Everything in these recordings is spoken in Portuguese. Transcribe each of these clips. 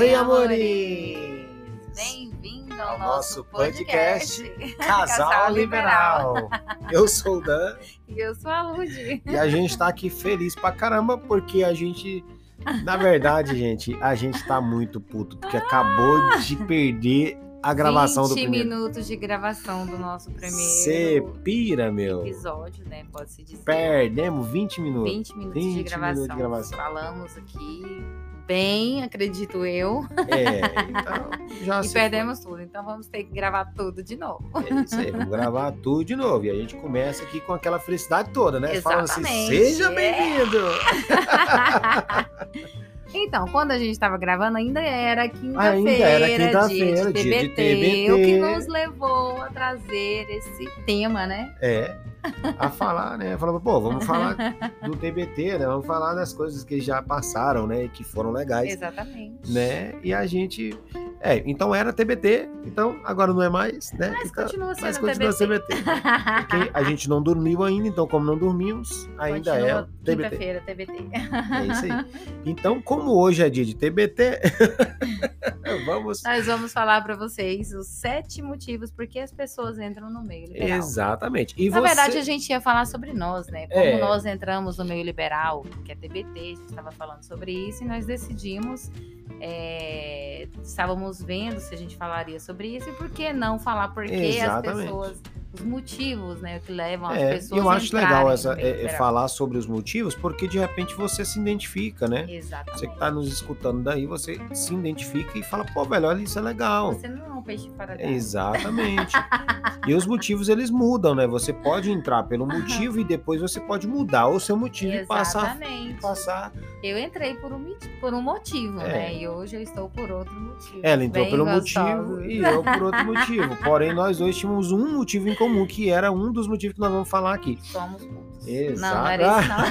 Oi, amores! Bem-vindo ao Ao nosso podcast, podcast Casal Liberal. Eu sou o Dan E eu sou a Lud. e a gente tá aqui feliz pra caramba porque a gente, na verdade, gente, a gente tá muito puto porque acabou de perder a gravação do 20 primeiro. minutos de gravação do nosso primeiro pira, meu. episódio, né? Pode-se dizer. Perdemos 20 minutos. 20 minutos 20 de minutos gravação. de gravação. Falamos aqui bem, acredito eu. É, então já e perdemos tudo. Então vamos ter que gravar tudo de novo. foi. É isso aí, vamos gravar tudo de novo. E a gente começa aqui com aquela felicidade toda, né? Falando assim, seja É. bem-vindo! Então, quando a gente estava gravando, ainda era quinta-feira, Ainda era dia, de dia de TBT, o que TBT. nos levou a trazer esse tema, né? É, a falar, né? Falava, pô, vamos falar do TBT, né? Vamos falar das coisas que já passaram, né? E que foram legais, Exatamente. né? E a gente... É, então era TBT, então agora não é mais, né? Mas Então- continua sendo mas continua TBT. TBT. Porque a gente não dormiu ainda, então como não dormimos, ainda é Continua o TBT. Quinta-feira, TBT. É isso aí. Então, como hoje é dia de TBT, vamos. Nós vamos falar para vocês os sete motivos por que as pessoas entram no meio liberal. Exatamente. E Na você... verdade, a gente ia falar sobre nós, né? Como É. nós entramos no meio liberal, que é TBT, a gente estava falando sobre isso, e nós decidimos, é, estávamos vendo se a gente falaria sobre isso, e por que não falar por que as Exatamente. pessoas, os motivos, né, que levam as É, pessoas eu acho legal essa, é, é, falar sobre os motivos, porque de repente você se identifica, né? Exatamente. Você que tá nos escutando daí, você se identifica e fala, pô, velho, olha, isso é legal. Você não é um peixe fora d'água. Exatamente. e os motivos eles mudam, né? Você pode entrar pelo motivo e depois você pode mudar o seu motivo e passar, Exatamente. passar. Eu entrei por um, por um motivo, É. né? E hoje eu estou por outro motivo. Ela entrou Bem pelo motivo e eu por outro motivo. Porém, nós dois tínhamos um motivo em comum, que era um dos motivos que nós vamos falar aqui. Somos putos. Exato. Não, não era isso, não.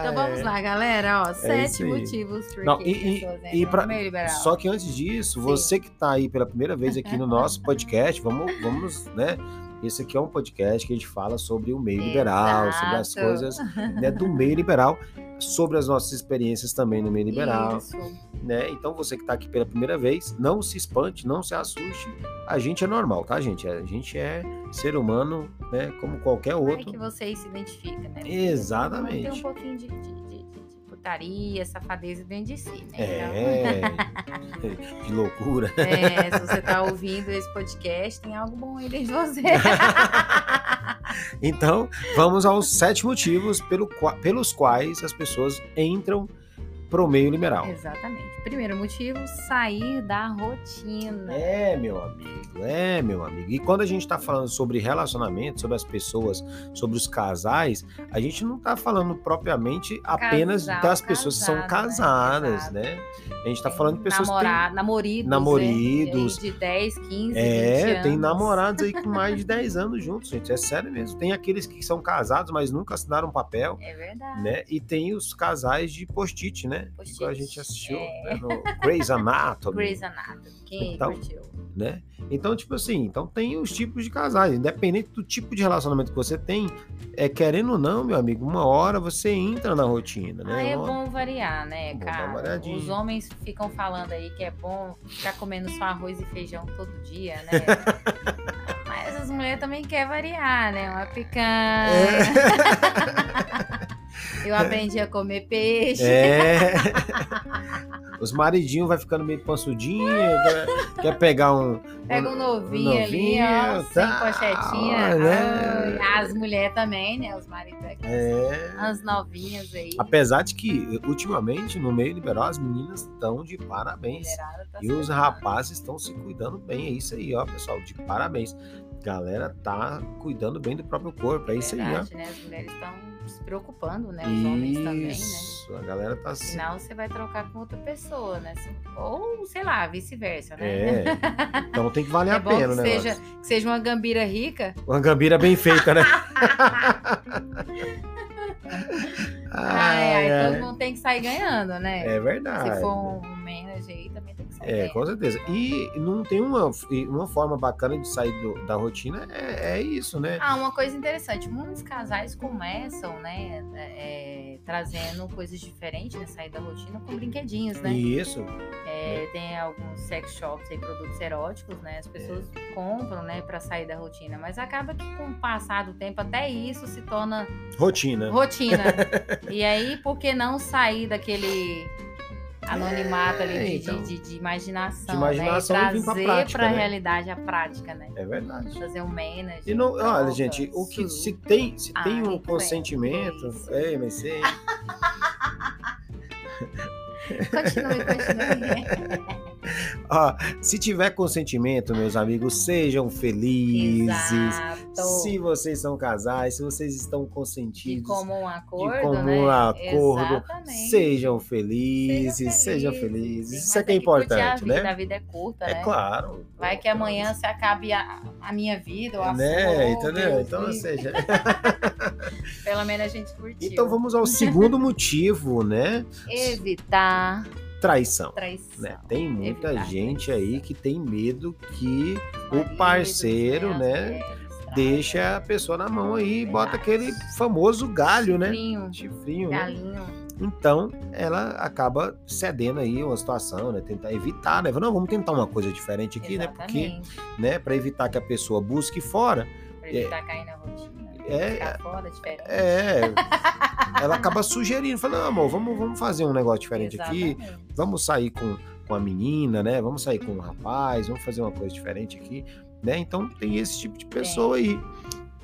Então vamos lá, galera. Ó, sete É aí. motivos por Não, e- e- e pra-. Só que antes disso, Sim. você que está aí pela primeira vez aqui no nosso podcast, vamos, vamos, né? Esse aqui é um podcast que a gente fala sobre o meio liberal, sobre as Exato. coisas né, do meio liberal, sobre as nossas experiências também no meio liberal, Isso. né? Então você que está aqui pela primeira vez, não se espante, não se assuste. A gente é normal, tá, gente? A gente é ser humano, né? Como qualquer outro. que vocês se identificam, né? Exatamente. Tem um pouquinho de, de, putaria, safadeza dentro de si, né? É, de loucura. Então, é, se você tá ouvindo esse podcast, tem algo bom aí dentro de você. Então, vamos aos sete motivos pelo pelos quais as pessoas entram pro meio liberal. Exatamente. Primeiro motivo, sair da rotina. É, meu amigo, é, meu amigo. E quando a gente tá falando sobre relacionamento, sobre as pessoas, sobre os casais, a gente não tá falando propriamente apenas Casal, das pessoas que são né? casadas, Exato. né? A gente tá falando de pessoas que têm Namorado, namoridos. Namoridos. né? De 10, 15, 20 É, tem namorados aí com mais de 10 anos juntos, gente. É sério mesmo. Tem aqueles que são casados, mas nunca assinaram papel, É verdade. né? E tem os casais de post-it, né? Post-it, Igual a gente assistiu é. né, no Grey's Anatomy, Grey's Anatomy. Quem Então, curtiu? né? Então, tipo assim, então tem os tipos de casais. Independente do tipo de relacionamento que você tem, é querendo ou não, meu amigo, uma hora você entra na rotina, né? Ah, é Uma- bom variar, né, Bom cara? Os homens ficam falando aí que é bom ficar comendo só arroz e feijão todo dia, né? Mas as mulheres também querem variar, né? Uma picanha. Eu aprendi a comer peixe. É. Os maridinhos vai ficando meio pansudinho, quer, quer pegar um. Pega um novinho, ali, ó, sem tá, pochetinha. né? Ai, As mulheres também, né? Os maridos pegam É. as novinhas aí. Apesar de que, ultimamente, no meio liberal, as meninas estão de parabéns. Tá E os rapazes estão se cuidando bem. É isso aí, ó, pessoal. De parabéns. Galera tá cuidando bem do próprio corpo. É isso aí, ó. Verdade, né? As mulheres estão se preocupando, né? Os homens também, né? Isso, a galera tá se. Afinal, você vai trocar com outra pessoa, né? Se- Ou, sei lá, vice-versa, né? É. Então tem que valer É a pena, né? seja, que seja uma gambira rica. Uma gambira bem feita, né? Ai, ai, Ai, todo mundo tem que sair ganhando, né? É verdade. Se for um manager aí, também É, com certeza. E não tem uma, e uma forma bacana de sair do- da rotina, é, é isso, né? Ah, uma coisa interessante, muitos casais começam, né, é, trazendo coisas diferentes, né, sair da rotina com brinquedinhos, né? Isso. É, tem alguns sex shops aí, produtos eróticos, né? As pessoas compram, né, pra sair da rotina, mas acaba que com o passar do tempo até isso se torna Rotina. rotina. e aí, por que não sair daquele anonimato ali É, de, então. de, de imaginação, De imaginação né? e E trazer prática, pra né? realidade a prática, né? É verdade. Fazer um manager. E não, olha, gente, o que se tem, se tem Ai, um consentimento. Ei, mas você. Continue, continue. Ó, se tiver consentimento, meus amigos, sejam felizes. Exato. Se vocês são casais, se vocês estão De consentidos, comum acordo, de comum né? acordo, Exatamente. sejam felizes, sejam felizes. Isso é que é importante, a vida, né? A vida é curta, É né? claro. Vai que amanhã se acabe a, a minha vida ou a né? sua. Entendeu? Então, ou seja, Pelo menos a gente curtiu. então vamos ao segundo motivo, né? Evitar Traição. traição. Né? Tem muita Evitar gente traição. aí que tem medo que o parceiro, né, deixa a pessoa na mão aí e bota Verdade. aquele famoso galho, né? Chifrinho, Chifrinho, né? galinho. Então, ela acaba cedendo aí uma situação, né? Tentar evitar, né? Não, vamos tentar uma coisa diferente aqui, né? Porque, Exatamente. né, para evitar que a pessoa busque fora, Pra evitar cair na rotina. é- fora, diferente. é, ela acaba sugerindo, fala, não, amor, vamos, vamos fazer um negócio diferente aqui, Exatamente. vamos sair com, com a menina, né? Vamos sair com um rapaz, vamos fazer uma coisa diferente aqui, né? Então tem esse tipo de pessoa aí,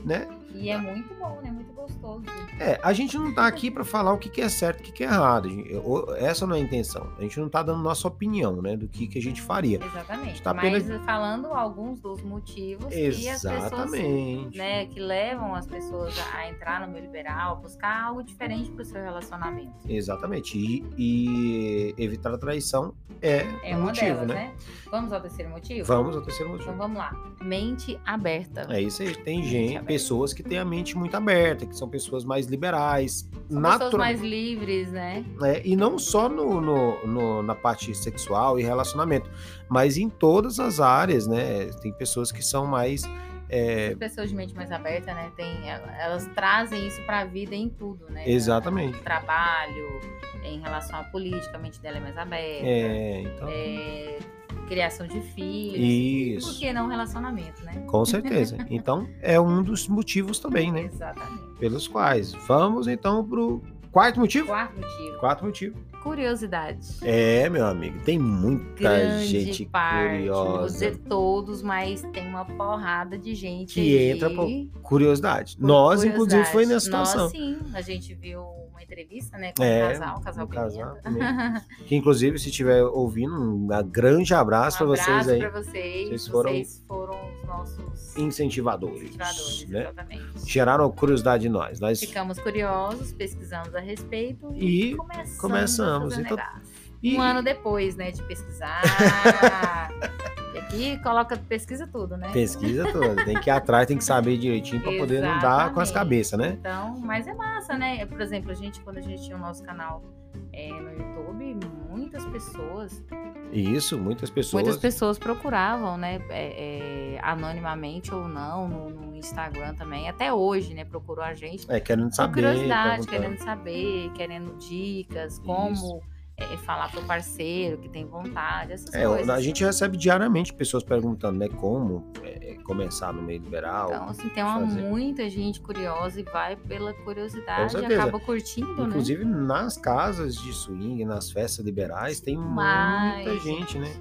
né? E é muito bom, né? Muito gostoso. É, a gente não tá aqui para falar o que, que é certo e o que, que é errado. a gente- Essa não é a intenção. A gente não tá dando nossa opinião, né? Do que, que a gente faria. Exatamente. Tá Mas apenas- falando alguns dos motivos que as pessoas Exatamente. né, que levam as pessoas a a entrar no meio liberal, buscar algo diferente para o seu relacionamento. Exatamente. E, e evitar a traição é, É um uma motivo, delas, né? né? Vamos ao terceiro motivo? Vamos ao terceiro Então motivo. vamos lá. Mente aberta. É isso aí. Tem Mente gente, aberta. pessoas que têm a mente muito aberta, que são pessoas mais liberais, São natural- pessoas mais livres, né? né? E não só no, no- no- na parte sexual e relacionamento, mas em todas as áreas, né? Tem pessoas que são mais. é, As pessoas de mente mais aberta, né? Tem, elas trazem isso para a vida em tudo, né? Exatamente. No trabalho, em relação à política, a mente dela é mais aberta. é, então. É, criação de filhos. Isso. Por que não relacionamento, né? Com certeza. Então, é um dos motivos também, né? Exatamente. Pelos quais. Vamos então pro quarto motivo? Quarto motivo. Quarto motivo. Curiosidade. É, meu amigo, tem muita grande gente parte, curiosa. dizer todos, mas tem uma porrada de gente Que aí entra por Curiosidade. por Nós, inclusive, foi nessa curiosidade. situação. Nós, sim, a gente viu uma entrevista, né, com É, um casal, um casal um casal. Que, inclusive, se estiver ouvindo, um grande abraço Um pra vocês aí. pra vocês. Vocês Vocês foram foram, os nossos Incentivadores. incentivadores, né? exatamente. Geraram curiosidade em nós. Nós Ficamos curiosos, pesquisamos a respeito E e, começamos, começamos. a Então, e- Um ano depois, né, de pesquisar. e aqui coloca, pesquisa tudo, né? Pesquisa toda. Tem que ir atrás, tem que saber direitinho pra poder não dar com as cabeças, né? Então, mas é massa, né? Por exemplo, a gente, quando a gente tinha o nosso canal é, no YouTube, muitas pessoas, isso, muitas pessoas. muitas pessoas procuravam, né? é, é, anonimamente ou não, no, no Instagram também. Até hoje, né? Procurou a gente. É, querendo Com saber. curiosidade, querendo saber, querendo dicas, como é, falar pro parceiro que tem vontade, essas É, coisas. a gente recebe diariamente pessoas perguntando, né, como é, começar no meio liberal. Então, assim, tem uma, muita gente curiosa e vai pela curiosidade e acaba curtindo, né? Inclusive nas casas de swing, nas festas liberais, tem Mas, muita gente, né?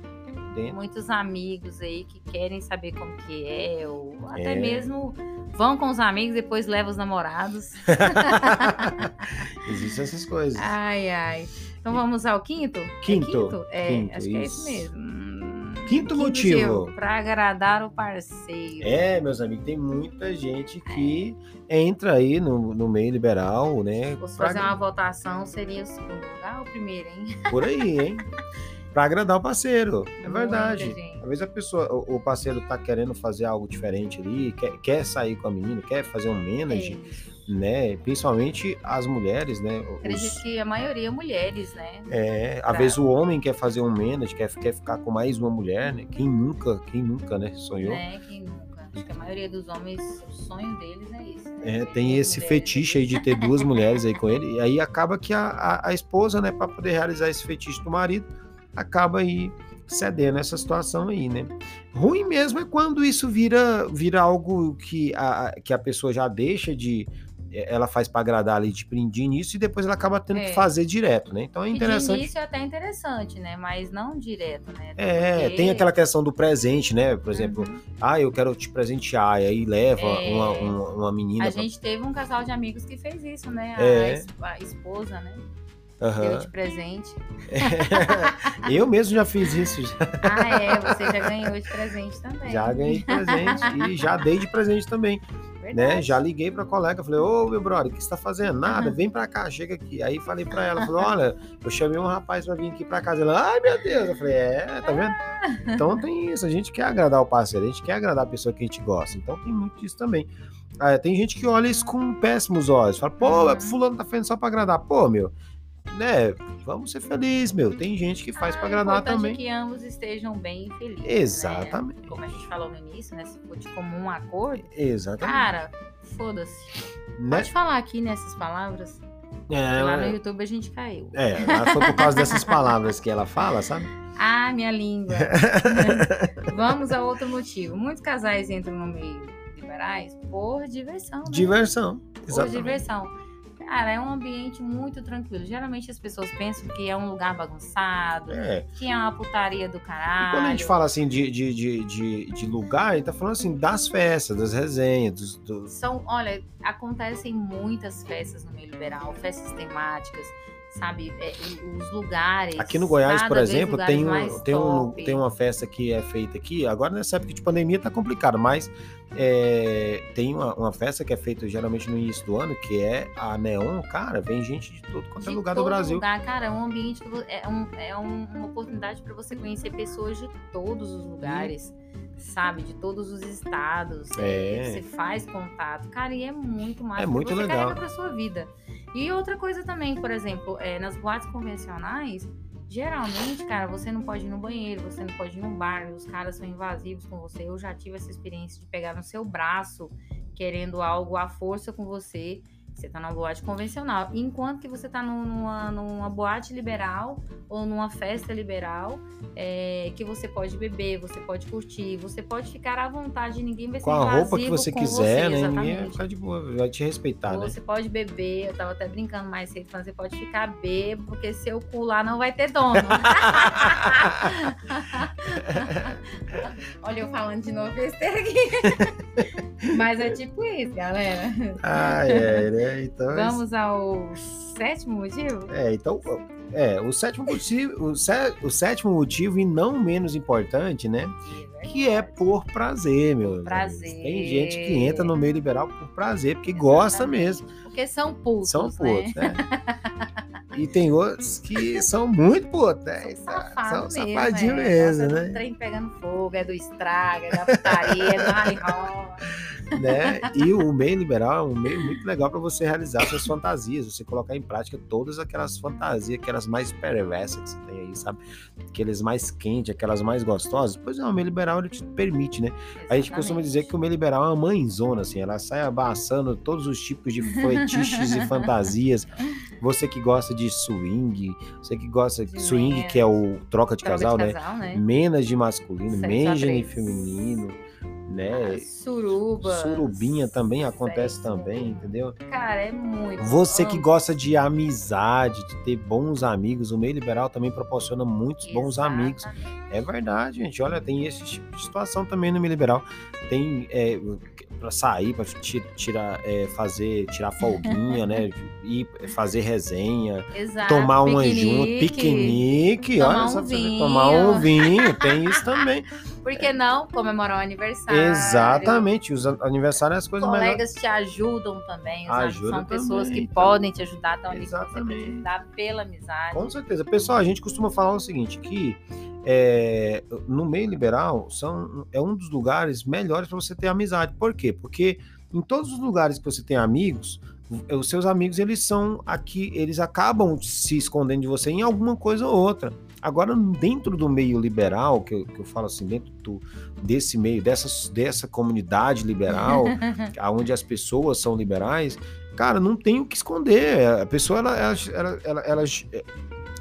Dentro. muitos amigos aí que querem saber como que é, ou até É. mesmo vão com os amigos, depois levam os namorados. Existem essas coisas. ai, ai. Então vamos ao quinto? É Quinto, quinto? É, quinto, acho que é isso. isso mesmo. Hum, Quinto motivo. Para agradar o parceiro. É, meus amigos, tem muita gente que entra aí no, no meio liberal, né? Se pra fazer uma votação, seria o segundo lugar ou o primeiro, hein? Por aí, hein? Pra agradar o parceiro. É verdade. Muita gente. Às vezes a pessoa, o, o parceiro tá querendo fazer algo diferente ali, quer, quer sair com a menina, quer fazer um manage, Isso. né? Principalmente as mulheres, né? Os- Acredito que a maioria mulheres, né? é, às Pra- vezes o homem quer fazer um manage, quer, quer ficar com mais uma mulher, né? Quem nunca, quem nunca, né? Sonhou. né? Quem nunca. Acho que a maioria dos homens, o sonho deles é isso. né? É, tem esse mulheres. fetiche aí de ter duas mulheres aí com ele, e aí acaba que a, a, a esposa, né, para poder realizar esse fetiche do marido, acaba aí cedendo essa situação aí, né? Ruim mesmo é quando isso vira, vira algo que a, que a pessoa já deixa de. eh, Ela faz para agradar ali de de início e depois ela acaba tendo É. que fazer direto, né? Então é Que de interessante. início é até interessante, né? Mas não direto, né? É, Porque- tem aquela questão do presente, né? Por exemplo, Uhum. ah, eu quero te presentear, e aí leva É. uma, uma, uma menina. A pra- gente teve um casal de amigos que fez isso, né? A, É. a esposa, né? Aham. Deu de presente. eu mesmo já fiz isso. Ah, é, você já ganhou de presente também. Já ganhei de presente e já dei de presente também, né? Já liguei pra colega, falei, ô meu brother, o que você tá fazendo? Nada, vem pra cá, chega aqui. Aí falei pra ela, falei, olha, eu chamei um rapaz pra vir aqui pra casa. Ela, ai meu Deus, eu falei, é, tá vendo? Então tem isso, a gente quer agradar o parceiro, a gente quer agradar a pessoa que a gente gosta. Então tem muito disso também. Ah, tem gente que olha isso com péssimos olhos, fala, pô, Uhum. fulano tá fazendo só pra agradar. Pô, meu, né? Vamos ser felizes, meu. Tem gente que faz Ah, pra o agradar também. É que ambos estejam bem e felizes. Exatamente. Né? Como a gente falou no início, né? Se for de comum acordo, Exatamente. cara, foda-se. né? Pode falar aqui nessas palavras. que lá no É, YouTube a gente caiu. É, foi por causa dessas palavras que ela fala, sabe? Ah, minha língua. Vamos a outro motivo. Muitos casais entram no meio liberais por diversão. Né? Diversão. por Exatamente. diversão. Cara, é um ambiente muito tranquilo. Geralmente as pessoas pensam que é um lugar bagunçado, É. que é uma putaria do E caralho. quando a gente fala assim de, de, de, de, de lugar, a gente tá falando assim das festas, das resenhas, dos. dos- São, olha, acontecem muitas festas no meio liberal, festas temáticas, sabe? É, os lugares. Aqui no Goiás, por exemplo, tem, um, tem, um, tem uma festa que é feita aqui. Agora, nessa época de pandemia, tá complicado, mas é, tem uma, uma festa que é feita geralmente no início do ano, que é a Neon. Cara, vem gente de todo quanto é de lugar do Brasil. lugar, cara, é um ambiente é, um- é um- uma oportunidade para você conhecer pessoas de todos os lugares, sabe? De todos os estados. é, você faz contato, cara, e é muito massa. É muito você legal. carrega pra sua vida. E outra coisa também, por exemplo, é, nas boates convencionais, geralmente, cara, você não pode ir no banheiro, você não pode ir num bar, os caras são invasivos com você. Eu já tive essa experiência de pegar no seu braço, querendo algo à força com você. Você tá numa boate convencional. Enquanto que você tá num- numa, numa boate liberal ou numa festa liberal, é, que você pode beber, você pode curtir, você pode ficar à vontade, ninguém vai ser Com a roupa que você quiser, né? Ninguém vai de boa, vai te respeitar, né? Você pode beber, eu tava até brincando mais cedo, falando, você pode ficar bêbado, porque seu cu lá não vai ter dono. Olha, eu falando de novo besteira aqui. Mas é tipo isso, galera. Ah, é, né? Então, Vamos ao sétimo motivo? É, então, é, o sétimo motivo, o, sé- o sétimo motivo e não menos importante, né? Que é por prazer, meu. Prazer. Tem gente que entra no meio liberal por prazer, porque gosta Exatamente. mesmo. Porque são putos, São né? putos, né? E tem outros que são muito putos, né? São safados São mesmo, safadinhos é. mesmo, do né? trem pegando fogo, é do estraga, é da putaria, é do rally né? E o meio liberal é um meio muito legal para você realizar suas fantasias, você colocar em prática todas aquelas fantasias, aquelas mais perversas que você tem aí, sabe? Aqueles mais quentes, aquelas mais gostosas. Pois é, o meio liberal ele te permite, né? A gente costuma dizer que o meio liberal é uma mãezona, assim, ela sai abaçando todos os tipos de fetiches e fantasias. Você que gosta de swing, você que gosta de De swing, menas. que é o troca de Troca casal, de né? casal, né? Menas de masculino, Mengen de feminino, né? Suruba. Surubinha também acontece também, entendeu? Cara, é muito. Você que Amo. gosta de amizade, de ter bons amigos, o meio liberal também proporciona muitos bons amigos. É verdade, gente. Olha, tem esse tipo de situação também no meio liberal. Tem é, para sair, para tirar, é, fazer, tirar folguinha, né? Ir fazer resenha, Exato. tomar uma piquenique. piquenique, tomar olha um vinho. tomar um vinho, tem isso também. Por que não comemorar o aniversário? Exatamente, os an- aniversários é as coisas melhores. Colegas te ajudam também. Ajuda São pessoas também, que então. podem te ajudar, estão ali pra te ajudar pela amizade. Com certeza. Pessoal, a gente costuma falar o seguinte, que é, no meio liberal são, é um dos lugares melhores para você ter amizade. Por quê? Porque em todos os lugares que você tem amigos, os seus amigos eles são aqui, eles acabam se escondendo de você em alguma coisa ou outra. Agora, dentro do meio liberal, que eu, que eu falo assim, dentro do, desse meio, dessa, dessa comunidade liberal, onde as pessoas são liberais, cara, não tem o que esconder. A pessoa, ela, ela, ela, ela elas,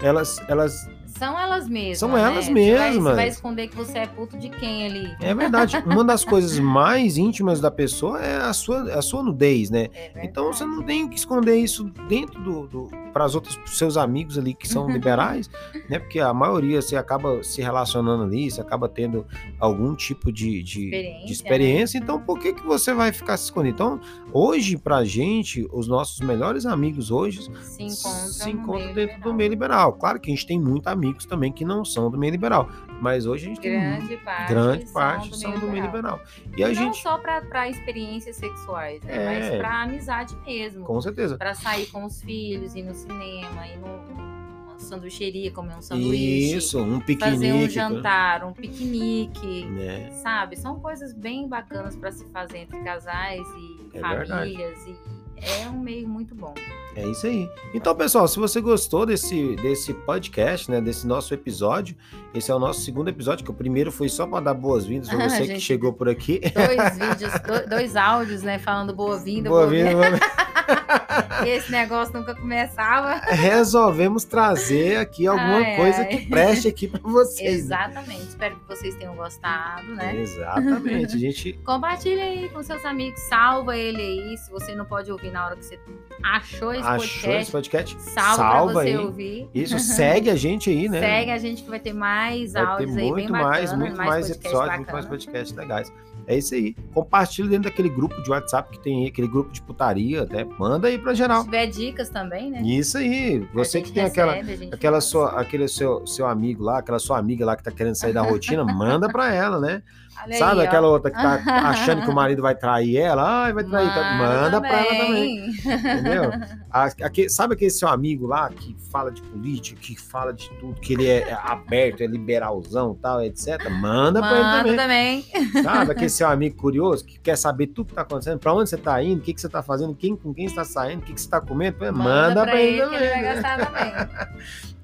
elas, elas são elas mesmas. São né? elas Você mesmas. vai, você vai esconder que você é puto de quem ali? É verdade. Uma das coisas mais íntimas da pessoa é a sua, a sua nudez, né? É. Então você não tem que esconder isso dentro do, do para os outros seus amigos ali que são liberais, né? Porque a maioria você acaba se relacionando ali, você acaba tendo algum tipo de, de, Experiência, de experiência. Então por que que você vai ficar se escondendo? Então hoje pra gente os nossos melhores amigos hoje se encontram, se encontram dentro do liberal. meio liberal. Claro que a gente tem muitos amigos também que não são do meio liberal, mas hoje a gente tem Grande parte, grande são parte do são meio do meio liberal. liberal. E a não gente, só para experiências sexuais, né? É. mas para amizade mesmo. com certeza. Para sair com os filhos, ir no cinema, ir numa sanduicheria, comer um sanduíche, Isso, um fazer piquenique. um jantar, um piquenique. Né? Sabe? São coisas bem bacanas para se fazer entre casais e É verdade. famílias. E é um meio muito bom. É isso aí. Então, pessoal, se você gostou desse, desse podcast, né, desse nosso episódio, esse é o nosso segundo episódio, que o primeiro foi só para dar boas-vindas para você que Gente, chegou por aqui. Dois vídeos, do- dois áudios, né? Falando boa-vinda, Boa-vinda. boa-vinda. Esse negócio nunca começava. Resolvemos trazer aqui alguma Ai, coisa ai. que preste aqui para vocês. né? Exatamente. Espero que vocês tenham gostado, né? Exatamente. A gente Compartilha aí com seus amigos, salva ele aí. Se você não pode ouvir na hora que você achou esse achou esse podcast, podcast. salva, pra você aí. ouvir. Isso, segue a gente aí, né? Segue a gente que vai ter mais Vai ter áudios aí bem muito mais, muito mais, podcast episódios, muito mais bacana. podcasts legais. É isso aí. Compartilha dentro daquele grupo de WhatsApp que tem aí, aquele grupo de putaria, né? Manda aí pra Se geral. tiver dicas também, né? Isso aí. Você que tem aquela, recebe, aquela manda. sua, aquele seu, seu amigo lá, aquela sua amiga lá que tá querendo sair da rotina, manda pra ela, né? Olha Sabe aí, ó. aquela outra que tá achando que o marido vai trair ela? Ai, vai trair. tá- Manda pra ela também. Entendeu? Sabe aquele seu amigo lá que fala de política, que fala de tudo, que ele é, é aberto, é liberalzão tal, etc. Manda, pra Manda ele também. também. Sabe? Aquele seu amigo curioso que quer saber tudo que tá acontecendo, pra onde você tá indo, o que, que você tá fazendo, quem, com quem você tá saindo, o que, que você tá comendo. Manda, pra ele, que também. ele né?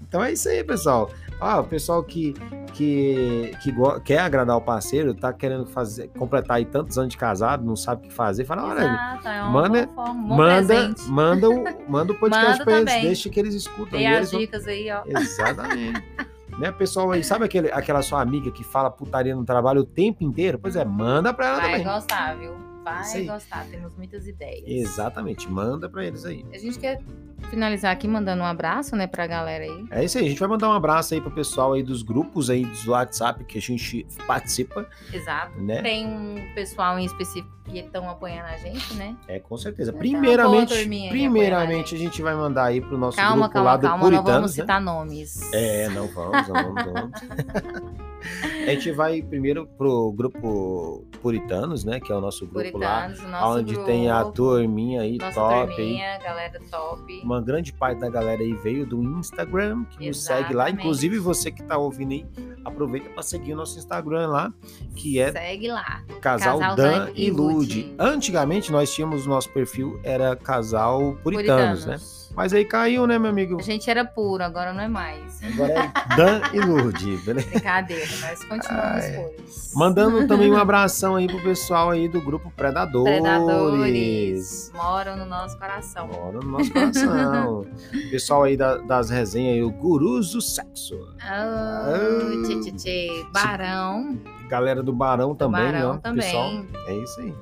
Então é isso aí, pessoal. Ah, o pessoal que, que, que quer agradar o parceiro, tá querendo fazer, completar aí tantos anos de casado, não sabe o que fazer, fala, olha, é manda- forma, manda, presente. manda, o, manda o podcast Manda pra eles, deixa que eles escutam. Tem e as eles vão- dicas aí, ó. Exatamente. né, pessoal aí, sabe aquele, aquela sua amiga que fala putaria no trabalho o tempo inteiro? Pois é, manda pra ela Vai também. gostar, viu? Vai gostar, temos muitas ideias. Exatamente, manda pra eles aí. A gente quer finalizar aqui mandando um abraço, né, pra galera aí. É isso aí, a gente vai mandar um abraço aí pro pessoal aí dos grupos aí do WhatsApp que a gente participa, Exato. né? Tem um pessoal em específico que estão apoiando a gente, né? É, com certeza. Então, Primeiramente, primeiramente a gente vai mandar aí pro nosso Calma, grupo lá calma, do calma, não vamos né? citar nomes. É, não vamos, não vamos, não vamos. A gente vai primeiro pro grupo Puritanos, né? Que é o nosso grupo lá, Puritanos, o nosso onde grupo, tem a turminha aí nossa top aí. turminha, galera top. Uma grande parte da galera aí veio do Instagram, que nos segue lá. Exatamente. Inclusive você que tá ouvindo aí, aproveita para seguir o nosso Instagram lá, que é Segue lá. Casal, Casal Dan Dan e Lude. Lude. Antigamente nós tínhamos o nosso perfil, era Casal Puritanos, né? Mas aí caiu, né, meu amigo? A gente era puro, agora não é mais. Agora é Dan e Lude, beleza? Brincadeira, mas continuamos Ai. puros. Mandando também um abração aí pro pessoal aí do grupo Predadores. Predadores moram no nosso coração. Mora no nosso coração. pessoal aí da- das resenhas aí, o Gurus do Sexo. Oh, tchê, tchê, tchê. Barão. Galera do Barão também, Barão ó. também. Pessoal, é isso aí.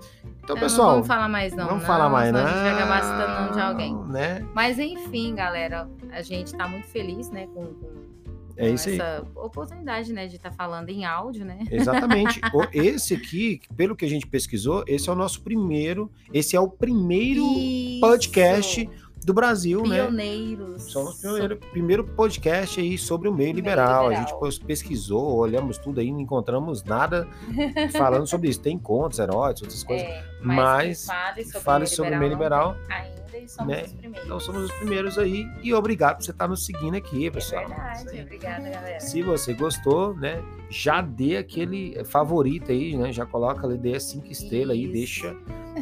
Então, pessoal, não vamos falar mais não. vamos não, falar mais, não. A gente vai acabar citando de alguém. Né? Mas enfim, galera, a gente tá muito feliz, né, com, com, É isso aí. essa oportunidade, né, de estar falando em áudio, né? Exatamente. Esse aqui, pelo que a gente pesquisou, esse é o nosso primeiro. Esse é o primeiro Isso. podcast do Brasil, né? Pioneiros. Somos o primeiro, podcast aí sobre o meio Meio liberal. A liberal. gente pesquisou, olhamos tudo aí, não encontramos nada falando sobre isso. Tem contos, heróis, outras coisas. É, Mas que fale sobre, Fale o sobre o meio liberal liberal. não Ainda e somos Né? os primeiros. Então somos os primeiros aí. E obrigado por você estar nos seguindo aqui, É pessoal. Isso verdade. Obrigada, galera. Se você gostou, né? Já dê aquele favorito aí, né? Já coloca ali, dê as cinco estrelas aí, deixa,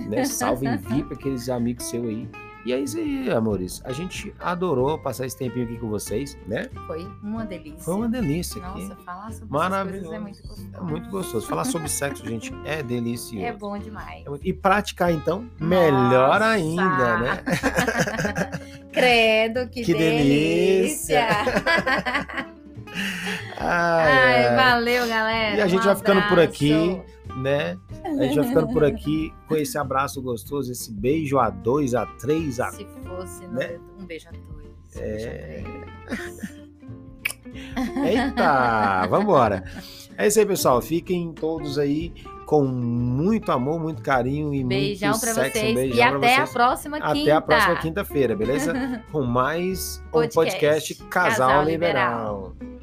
né? Salve envie para aqueles amigos seus aí. E é isso aí, amores. A gente adorou passar esse tempinho aqui com vocês, né? Foi uma delícia. Foi uma delícia aqui. Nossa, falar sobre Maravilhoso. é muito gostoso. É muito gostoso. Falar sobre sexo, gente, é delicioso. É bom demais. E praticar, então, melhor Nossa. ainda, né? Credo, que, Que delícia. delícia. Ai, Ai, valeu, galera. E a gente Um vai ficando por aqui. né? A gente vai ficando por aqui com esse abraço gostoso, esse beijo a dois, a três, a Se fosse no- Né? um beijo a dois. um É. beijo a três. Eita, vambora. É isso aí, pessoal. Fiquem todos aí com muito amor, muito carinho e Beijão muito pra sexo. vocês. Um beijão e até vocês. a próxima quinta. Até a próxima quinta-feira, beleza? Com mais um Podcast podcast Casal, Casal Liberal. Liberal.